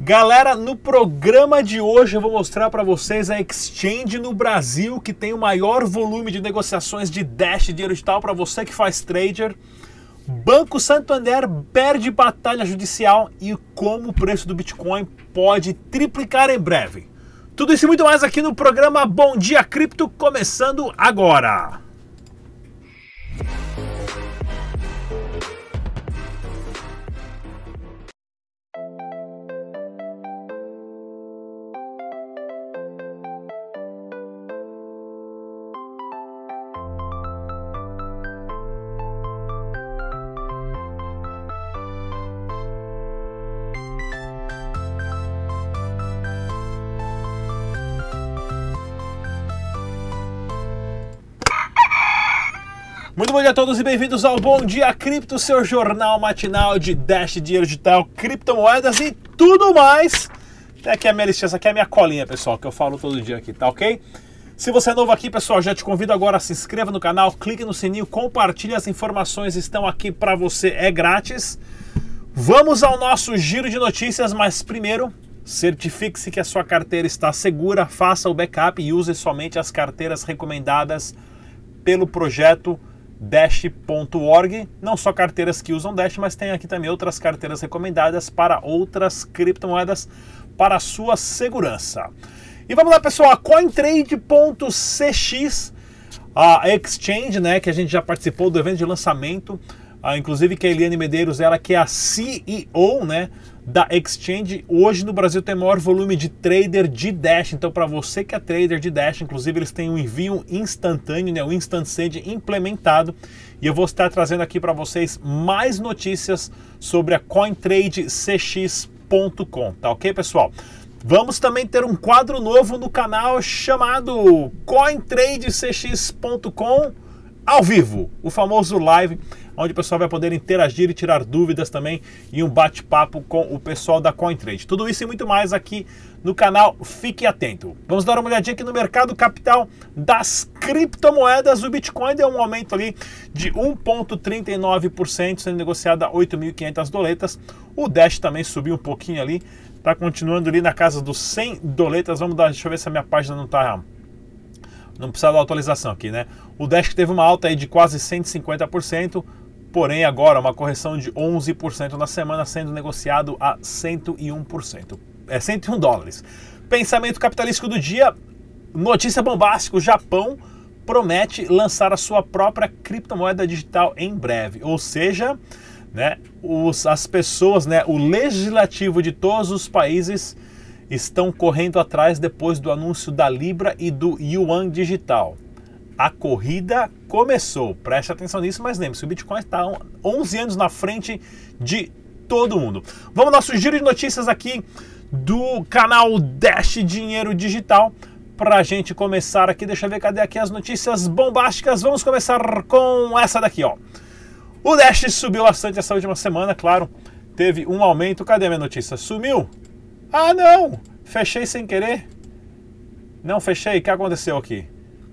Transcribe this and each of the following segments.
Galera, no programa de hoje eu vou mostrar para vocês a exchange no Brasil que tem o maior volume de negociações de Dash dinheiro digital para você que faz trader. Banco Santander perde batalha judicial e como o preço do Bitcoin pode triplicar em breve. Tudo isso e muito mais aqui no programa Bom Dia Cripto, começando agora. Muito bom dia a todos e bem-vindos ao Bom Dia Cripto, seu jornal matinal de Dash, dinheiro digital, criptomoedas e tudo mais. Tem aqui a minha listinha, essa aqui é a minha colinha, pessoal, que eu falo todo dia aqui, tá ok? Se você é novo aqui, pessoal, já te convido agora a se inscreva no canal, clique no sininho, compartilhe as informações, estão aqui para você, é grátis. Vamos ao nosso giro de notícias, mas primeiro, certifique-se que a sua carteira está segura, faça o backup e use somente as carteiras recomendadas pelo projeto Dash.org, não só carteiras que usam Dash, mas tem aqui também outras carteiras recomendadas para outras criptomoedas para a sua segurança. E vamos lá, pessoal, a CoinTrade.cx, a exchange, né, que a gente já participou do evento de lançamento, ah, inclusive que a Eliane Medeiros, ela que é a CEO, né, da Exchange. Hoje no Brasil tem maior volume de trader de Dash. Então, para você que é trader de Dash, inclusive eles têm um envio instantâneo, né, o Instant Send implementado. E eu vou estar trazendo aqui para vocês mais notícias sobre a CoinTradeCX.com, tá ok, pessoal? Vamos também ter um quadro novo no canal chamado CoinTradeCX.com ao vivo, o famoso live onde o pessoal vai poder interagir e tirar dúvidas também e um bate-papo com o pessoal da CoinTrade. Tudo isso e muito mais aqui no canal, fique atento. Vamos dar uma olhadinha aqui no mercado capital das criptomoedas. O Bitcoin deu um aumento ali de 1,39%, sendo negociado a 8.500 doletas. O Dash também subiu um pouquinho ali, está continuando ali na casa dos 100 doletas. Vamos dar, deixa eu ver se a minha página não está não precisa da atualização aqui, né? O Dash teve uma alta aí de quase 150%, porém agora uma correção de 11% na semana, sendo negociado a 101%. É 101 dólares. Pensamento capitalístico do dia, notícia bombástica, o Japão promete lançar a sua própria criptomoeda digital em breve. Ou seja, né, os, as pessoas, né, o legislativo de todos os países estão correndo atrás depois do anúncio da Libra e do Yuan digital a corrida começou. Preste atenção nisso, mas lembre-se, o Bitcoin está 11 anos na frente de todo mundo. Vamos ao nosso giro de notícias aqui do canal Dash Dinheiro Digital. Para a gente começar aqui, deixa eu ver cadê aqui as notícias bombásticas. Vamos começar com essa daqui, ó. O Dash subiu bastante essa última semana, claro. Teve um aumento. Cadê a minha notícia? Sumiu? Ah, não! Fechei sem querer. Não fechei. O que aconteceu aqui?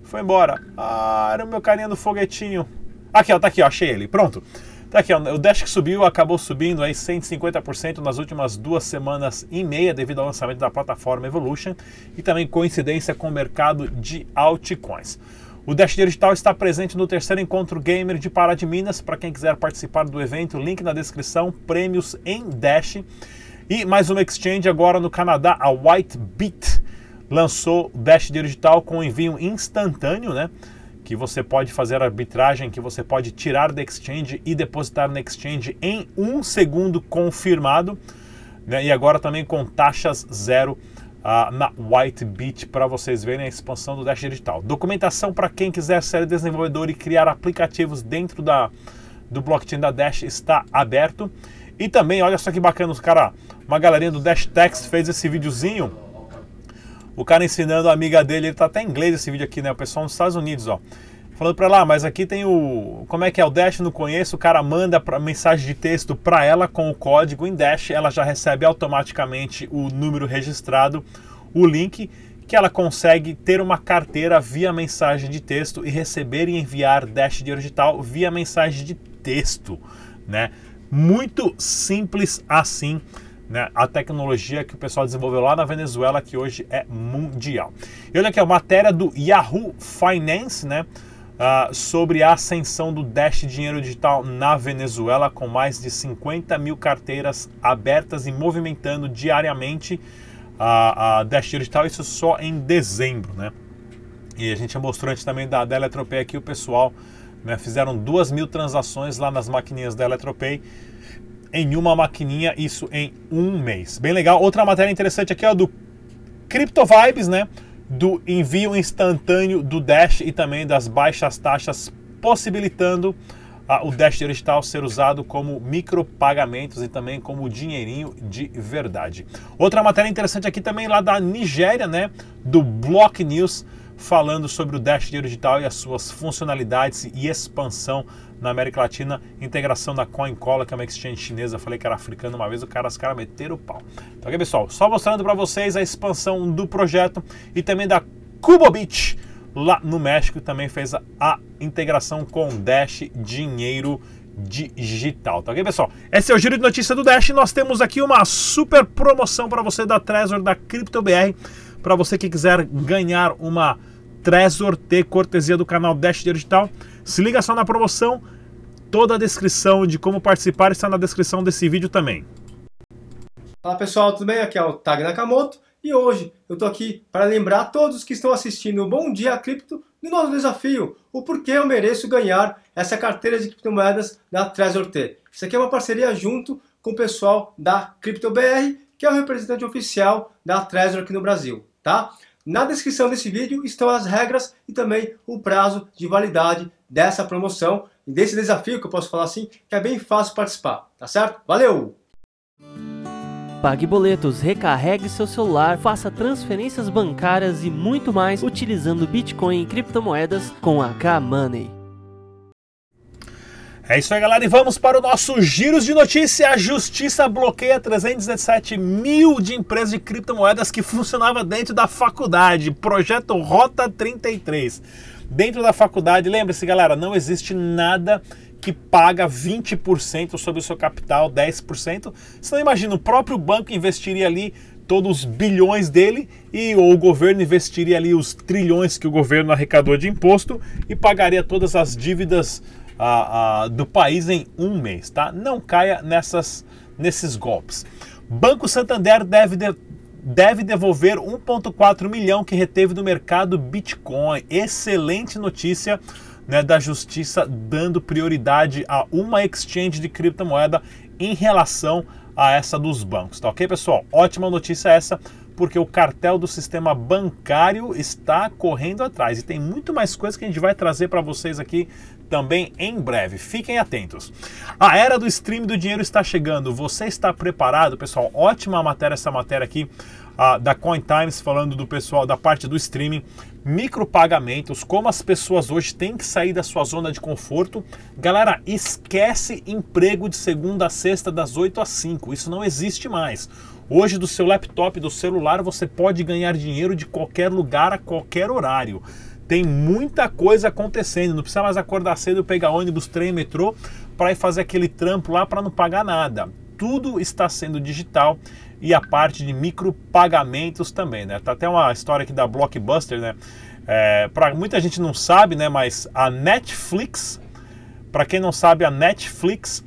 Foi embora. Ah, era o meu carinha do foguetinho. Aqui, ó, tá aqui, ó, achei ele. Pronto. Tá aqui, ó, o Dash que subiu acabou subindo aí 150% nas últimas duas semanas e meia devido ao lançamento da plataforma Evolution e também coincidência com o mercado de altcoins. O Dash Digital está presente no terceiro encontro gamer de Pará de Minas. Para quem quiser participar do evento, link na descrição, prêmios em Dash. E mais uma exchange agora no Canadá, a Whitebit lançou o Dash Digital com envio instantâneo, né? Que você pode fazer arbitragem, que você pode tirar da exchange e depositar na exchange em um segundo confirmado. Né? E agora também com taxas zero uh, na Whitebit para vocês verem a expansão do Dash Digital. Documentação para quem quiser ser desenvolvedor e criar aplicativos dentro da, do blockchain da Dash está aberto. E também, olha só que bacana, os cara, uma galerinha do Dash Text fez esse videozinho o cara ensinando a amiga dele, ele tá até em inglês esse vídeo aqui, né? O pessoal nos Estados Unidos, ó. Falando para lá, mas aqui tem o. Como é que é o Dash? Não conheço. O cara manda pra, mensagem de texto para ela com o código em Dash. Ela já recebe automaticamente o número registrado, o link, que ela consegue ter uma carteira via mensagem de texto e receber e enviar Dash de digital via mensagem de texto, né? Muito simples assim né, a tecnologia que o pessoal desenvolveu lá na Venezuela, que hoje é mundial. E olha aqui, a matéria do Yahoo Finance, né? Uh, sobre a ascensão do Dash Dinheiro Digital na Venezuela, com mais de 50 mil carteiras abertas e movimentando diariamente a, a Dash Dinheiro Digital, isso só em dezembro, né? E a gente mostrou antes também da, da Eletropay aqui, o pessoal né, fizeram duas mil transações lá nas maquininhas da Eletropay em uma maquininha, isso em um mês. Bem legal. Outra matéria interessante aqui é do Crypto Vibes, né? Do envio instantâneo do Dash e também das baixas taxas, possibilitando uh, o Dash digital ser usado como micropagamentos e também como dinheirinho de verdade. Outra matéria interessante aqui também lá da Nigéria, né? Do Block News falando sobre o Dash Dinheiro Digital e as suas funcionalidades e expansão na América Latina, integração da CoinCola, que é uma exchange chinesa, falei que era africana uma vez, o cara, os caras meteram o pau. Então aqui pessoal, só mostrando para vocês a expansão do projeto e também da Cubobit lá no México, também fez a, a integração com Dash Dinheiro digital, tá ok, pessoal? Esse é o giro de notícia do Dash. Nós temos aqui uma super promoção para você da Trezor da CryptoBR para você que quiser ganhar uma Trezor T cortesia do canal Dash Digital, se liga só na promoção. Toda a descrição de como participar está na descrição desse vídeo também. Fala pessoal, tudo bem? Aqui é o Tag Nakamoto e hoje eu tô aqui para lembrar a todos que estão assistindo o Bom Dia Cripto do nosso desafio, o porquê eu mereço ganhar essa carteira de criptomoedas da Trezor T. Isso aqui é uma parceria junto com o pessoal da CryptoBR, que é o representante oficial da Trezor aqui no Brasil tá? Na descrição desse vídeo estão as regras e também o prazo de validade dessa promoção desse desafio que eu posso falar assim, que é bem fácil participar, tá certo? Valeu! Pague boletos, recarregue seu celular, faça transferências bancárias e muito mais utilizando Bitcoin e criptomoedas com a K-Money. É isso aí, galera, e vamos para o nosso giros de notícia. A Justiça bloqueia 317 mil de empresas de criptomoedas que funcionava dentro da faculdade. Projeto Rota 33. Dentro da faculdade, lembre-se, galera, não existe nada que paga 20% sobre o seu capital, 10%. Você não imagina, o próprio banco investiria ali todos os bilhões dele e ou o governo investiria ali os trilhões que o governo arrecadou de imposto e pagaria todas as dívidas a, a, do país em um mês, tá? Não caia nessas, nesses golpes. Banco Santander deve, de, deve devolver 1,4 milhão que reteve do mercado Bitcoin. Excelente notícia né, da justiça dando prioridade a uma exchange de criptomoeda em relação a essa dos bancos, tá ok, pessoal? Ótima notícia essa porque o cartel do sistema bancário está correndo atrás. E tem muito mais coisas que a gente vai trazer para vocês aqui também em breve. Fiquem atentos. A era do stream do dinheiro está chegando. Você está preparado, pessoal? Ótima matéria essa matéria aqui uh, da Coin Times falando do pessoal da parte do streaming, micropagamentos, como as pessoas hoje têm que sair da sua zona de conforto. Galera, esquece emprego de segunda a sexta das 8 às 5. Isso não existe mais. Hoje, do seu laptop, do celular, você pode ganhar dinheiro de qualquer lugar, a qualquer horário. Tem muita coisa acontecendo, não precisa mais acordar cedo, pegar ônibus, trem, metrô para ir fazer aquele trampo lá para não pagar nada. Tudo está sendo digital e a parte de micropagamentos também, né? Tá até uma história aqui da Blockbuster, né? É, para muita gente não sabe, né? Mas a Netflix, para quem não sabe, a Netflix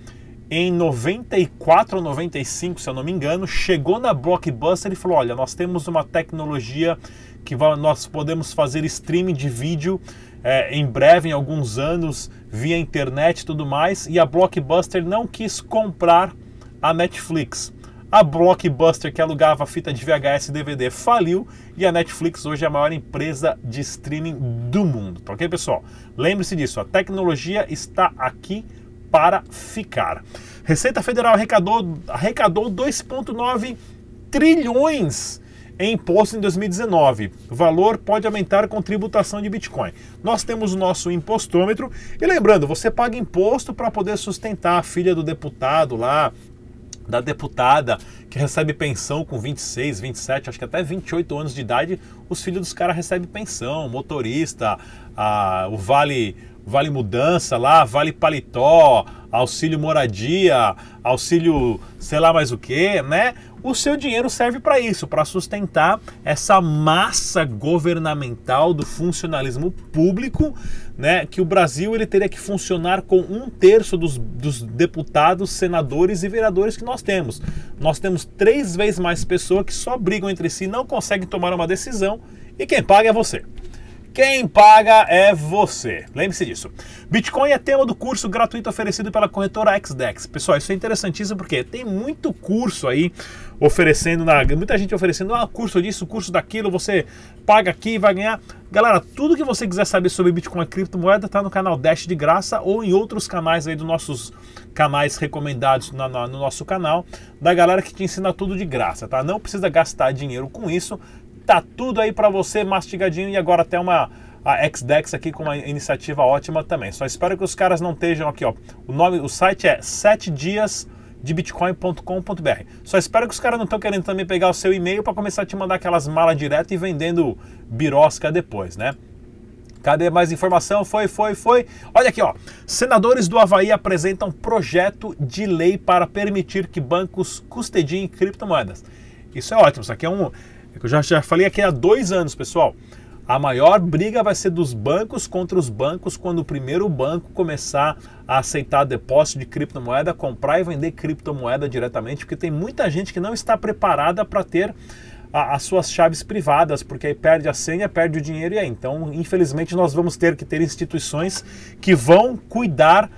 em 94 ou 95, se eu não me engano, chegou na Blockbuster e falou: olha, nós temos uma tecnologia que nós podemos fazer streaming de vídeo é, em breve, em alguns anos, via internet e tudo mais, e a Blockbuster não quis comprar a Netflix. A Blockbuster, que alugava fita de VHS e DVD, faliu e a Netflix hoje é a maior empresa de streaming do mundo. Tá ok, pessoal? Lembre-se disso, a tecnologia está aqui para ficar. Receita Federal arrecadou, arrecadou 2,9 trilhões em imposto em 2019. O valor pode aumentar com tributação de Bitcoin. Nós temos o nosso impostômetro e lembrando, você paga imposto para poder sustentar a filha do deputado lá, da deputada que recebe pensão com 26, 27, acho que até 28 anos de idade, os filhos dos caras recebem pensão, motorista, a, o vale vale mudança lá, vale paletó, auxílio moradia, auxílio sei lá mais o que, né? O seu dinheiro serve para isso, para sustentar essa massa governamental do funcionalismo público, né? Que o Brasil ele teria que funcionar com um terço dos, dos deputados, senadores e vereadores que nós temos. Nós temos três vezes mais pessoas que só brigam entre si, não conseguem tomar uma decisão e quem paga é você. Quem paga é você. Lembre-se disso. Bitcoin é tema do curso gratuito oferecido pela corretora XDEX. Pessoal, isso é interessantíssimo porque tem muito curso aí oferecendo, na, muita gente oferecendo ah, curso disso, curso daquilo, você paga aqui e vai ganhar. Galera, tudo que você quiser saber sobre Bitcoin e criptomoeda está no canal Dash de graça ou em outros canais aí dos nossos canais recomendados no, no, no nosso canal, da galera que te ensina tudo de graça, tá? Não precisa gastar dinheiro com isso Tá tudo aí para você mastigadinho e agora até uma a XDEX aqui com uma iniciativa ótima também. Só espero que os caras não estejam aqui, ó. O nome, o site é 7 dias de bitcoin.com.br. Só espero que os caras não estão querendo também pegar o seu e-mail para começar a te mandar aquelas malas direto e vendendo birosca depois, né? Cadê mais informação? Foi, foi, foi. Olha aqui, ó. Senadores do Havaí apresentam projeto de lei para permitir que bancos custediem criptomoedas. Isso é ótimo. Isso aqui é um eu já, já falei aqui há dois anos, pessoal. A maior briga vai ser dos bancos contra os bancos quando o primeiro banco começar a aceitar depósito de criptomoeda, comprar e vender criptomoeda diretamente, porque tem muita gente que não está preparada para ter a, as suas chaves privadas, porque aí perde a senha, perde o dinheiro e aí. Então, infelizmente, nós vamos ter que ter instituições que vão cuidar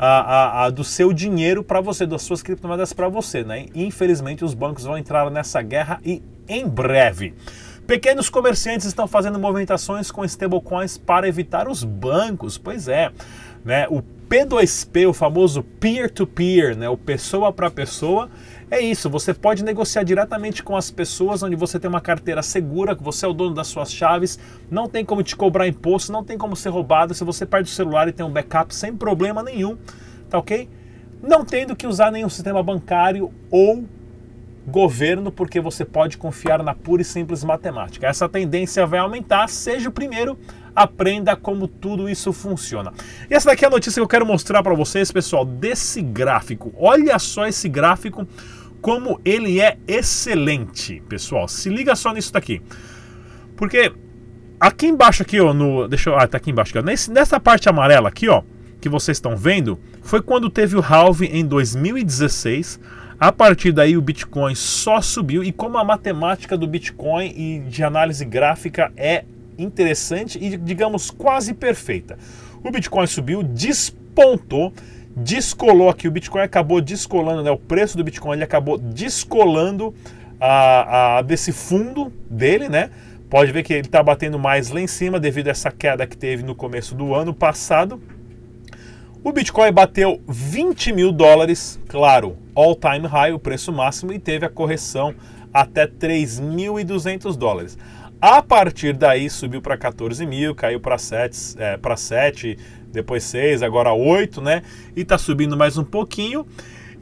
a, a, do seu dinheiro para você, das suas criptomoedas para você. Né? Infelizmente, os bancos vão entrar nessa guerra e em breve. Pequenos comerciantes estão fazendo movimentações com stablecoins para evitar os bancos. Pois é, né? O P2P, o famoso peer-to-peer, -peer, né? o pessoa para pessoa, é isso. Você pode negociar diretamente com as pessoas, onde você tem uma carteira segura, que você é o dono das suas chaves, não tem como te cobrar imposto, não tem como ser roubado. Se você perde o celular e tem um backup sem problema nenhum, tá ok? Não tendo que usar nenhum sistema bancário ou governo, porque você pode confiar na pura e simples matemática. Essa tendência vai aumentar, seja o primeiro, aprenda como tudo isso funciona. E essa daqui é a notícia que eu quero mostrar para vocês, pessoal, desse gráfico. Olha só esse gráfico, como ele é excelente, pessoal. Se liga só nisso daqui. Porque aqui embaixo aqui, ó, no, deixa eu, ah, tá aqui embaixo, aqui, nesse, nessa parte amarela aqui, ó, que vocês estão vendo, foi quando teve o halve em 2016 a partir daí o Bitcoin só subiu e como a matemática do Bitcoin e de análise gráfica é interessante e digamos quase perfeita. O Bitcoin subiu, despontou, descolou aqui, o Bitcoin acabou descolando, né, o preço do Bitcoin ele acabou descolando a, a, desse fundo dele, né? Pode ver que ele está batendo mais lá em cima devido a essa queda que teve no começo do ano passado. O Bitcoin bateu 20 mil dólares, claro, all time high, o preço máximo, e teve a correção até 3.200 dólares. A partir daí subiu para 14 mil, caiu para 7, é, para 7, depois 6, agora 8, né? E está subindo mais um pouquinho.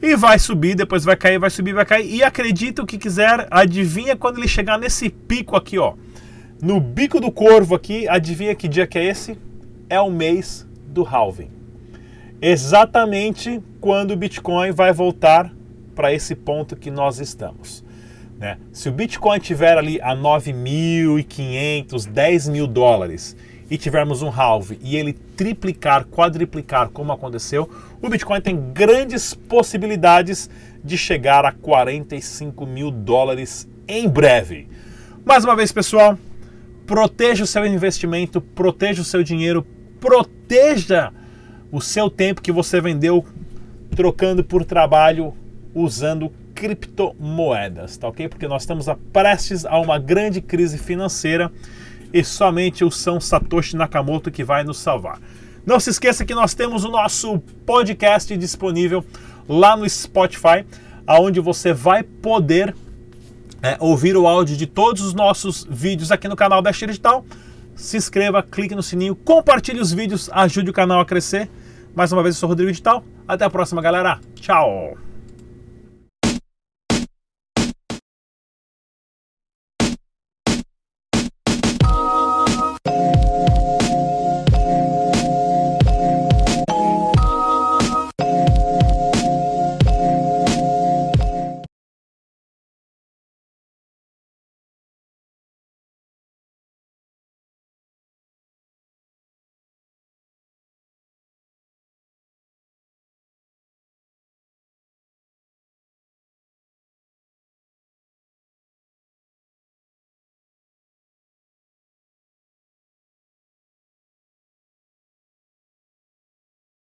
E vai subir, depois vai cair, vai subir, vai cair. E acredita o que quiser, adivinha quando ele chegar nesse pico aqui, ó. No bico do corvo aqui, adivinha que dia que é esse? É o mês do halving exatamente quando o Bitcoin vai voltar para esse ponto que nós estamos. Né? Se o Bitcoin tiver ali a 9.500, 10 mil dólares e tivermos um halve e ele triplicar, quadriplicar como aconteceu, o Bitcoin tem grandes possibilidades de chegar a 45 mil dólares em breve. Mais uma vez, pessoal, proteja o seu investimento, proteja o seu dinheiro, proteja o seu tempo que você vendeu trocando por trabalho usando criptomoedas, tá ok? Porque nós estamos a prestes a uma grande crise financeira e somente o São Satoshi Nakamoto que vai nos salvar. Não se esqueça que nós temos o nosso podcast disponível lá no Spotify, aonde você vai poder é, ouvir o áudio de todos os nossos vídeos aqui no canal da Digital se inscreva, clique no sininho, compartilhe os vídeos, ajude o canal a crescer. Mais uma vez, eu sou o Rodrigo Digital. Até a próxima, galera. Tchau!